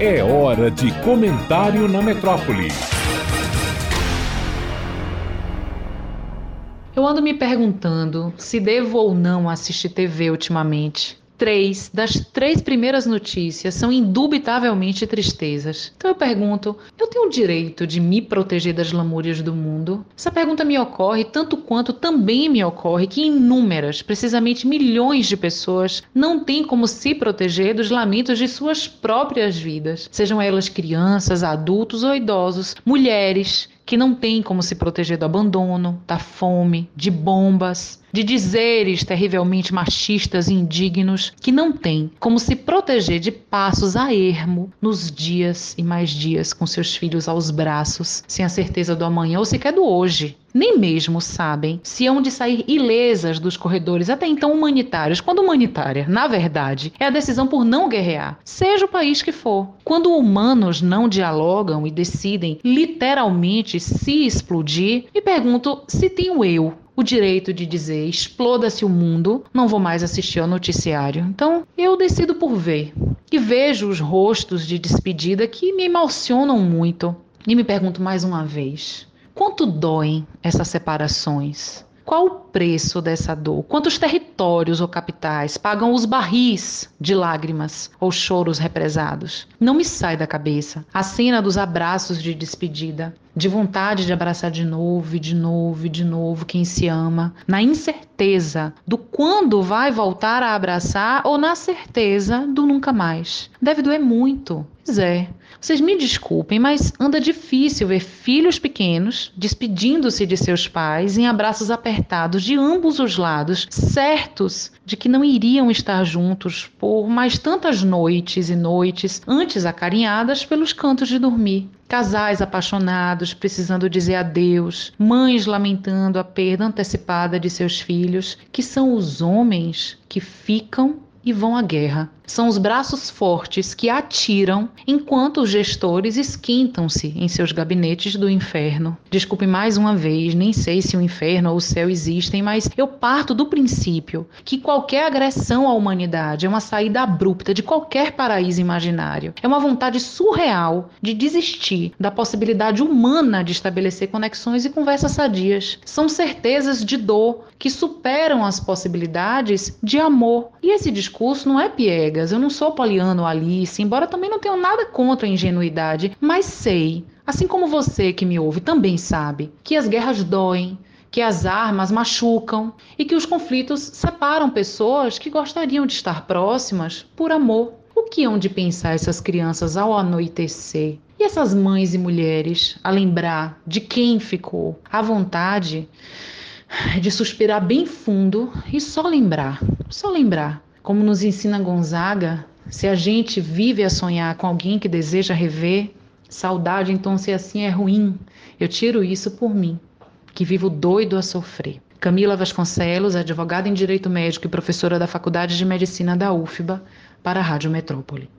É hora de comentário na metrópole. Eu ando me perguntando se devo ou não assistir TV ultimamente três das três primeiras notícias são indubitavelmente tristezas. Então eu pergunto: eu tenho o direito de me proteger das lamúrias do mundo? Essa pergunta me ocorre tanto quanto também me ocorre que inúmeras, precisamente milhões de pessoas, não têm como se proteger dos lamentos de suas próprias vidas, sejam elas crianças, adultos ou idosos, mulheres que não têm como se proteger do abandono, da fome, de bombas, de dizeres terrivelmente machistas e indignos, que não têm como se proteger de passos a ermo nos dias e mais dias com seus filhos aos braços, sem a certeza do amanhã ou sequer do hoje nem mesmo sabem se hão de sair ilesas dos corredores até então humanitários, quando humanitária, na verdade, é a decisão por não guerrear, seja o país que for. Quando humanos não dialogam e decidem literalmente se explodir, me pergunto se tenho eu o direito de dizer exploda-se o mundo, não vou mais assistir ao noticiário. Então, eu decido por ver. E vejo os rostos de despedida que me emocionam muito. E me pergunto mais uma vez: Quanto doem essas separações? Qual o preço dessa dor? Quantos territórios ou capitais pagam os barris de lágrimas ou choros represados? Não me sai da cabeça a cena dos abraços de despedida, de vontade de abraçar de novo e de novo e de novo quem se ama, na incerteza do quando vai voltar a abraçar ou na certeza do nunca mais. Deve doer muito. Pois é. Vocês me desculpem, mas anda difícil ver filhos pequenos despedindo-se de seus pais em abraços apertados de ambos os lados, certos de que não iriam estar juntos por mais tantas noites e noites antes acarinhadas pelos cantos de dormir. Casais apaixonados precisando dizer adeus, mães lamentando a perda antecipada de seus filhos, que são os homens que ficam e vão à guerra. São os braços fortes que atiram enquanto os gestores esquentam-se em seus gabinetes do inferno. Desculpe mais uma vez, nem sei se o inferno ou o céu existem, mas eu parto do princípio que qualquer agressão à humanidade é uma saída abrupta de qualquer paraíso imaginário. É uma vontade surreal de desistir da possibilidade humana de estabelecer conexões e conversas sadias. São certezas de dor que superam as possibilidades de amor. E esse discurso não é piega eu não sou Poliano Alice, embora também não tenha nada contra a ingenuidade, mas sei, assim como você que me ouve também sabe, que as guerras doem, que as armas machucam e que os conflitos separam pessoas que gostariam de estar próximas por amor. O que hão de pensar essas crianças ao anoitecer? E essas mães e mulheres a lembrar de quem ficou? A vontade de suspirar bem fundo e só lembrar, só lembrar como nos ensina Gonzaga, se a gente vive a sonhar com alguém que deseja rever, saudade, então se assim é ruim. Eu tiro isso por mim, que vivo doido a sofrer. Camila Vasconcelos, advogada em Direito Médico e professora da Faculdade de Medicina da UFBA, para a Rádio Metrópole.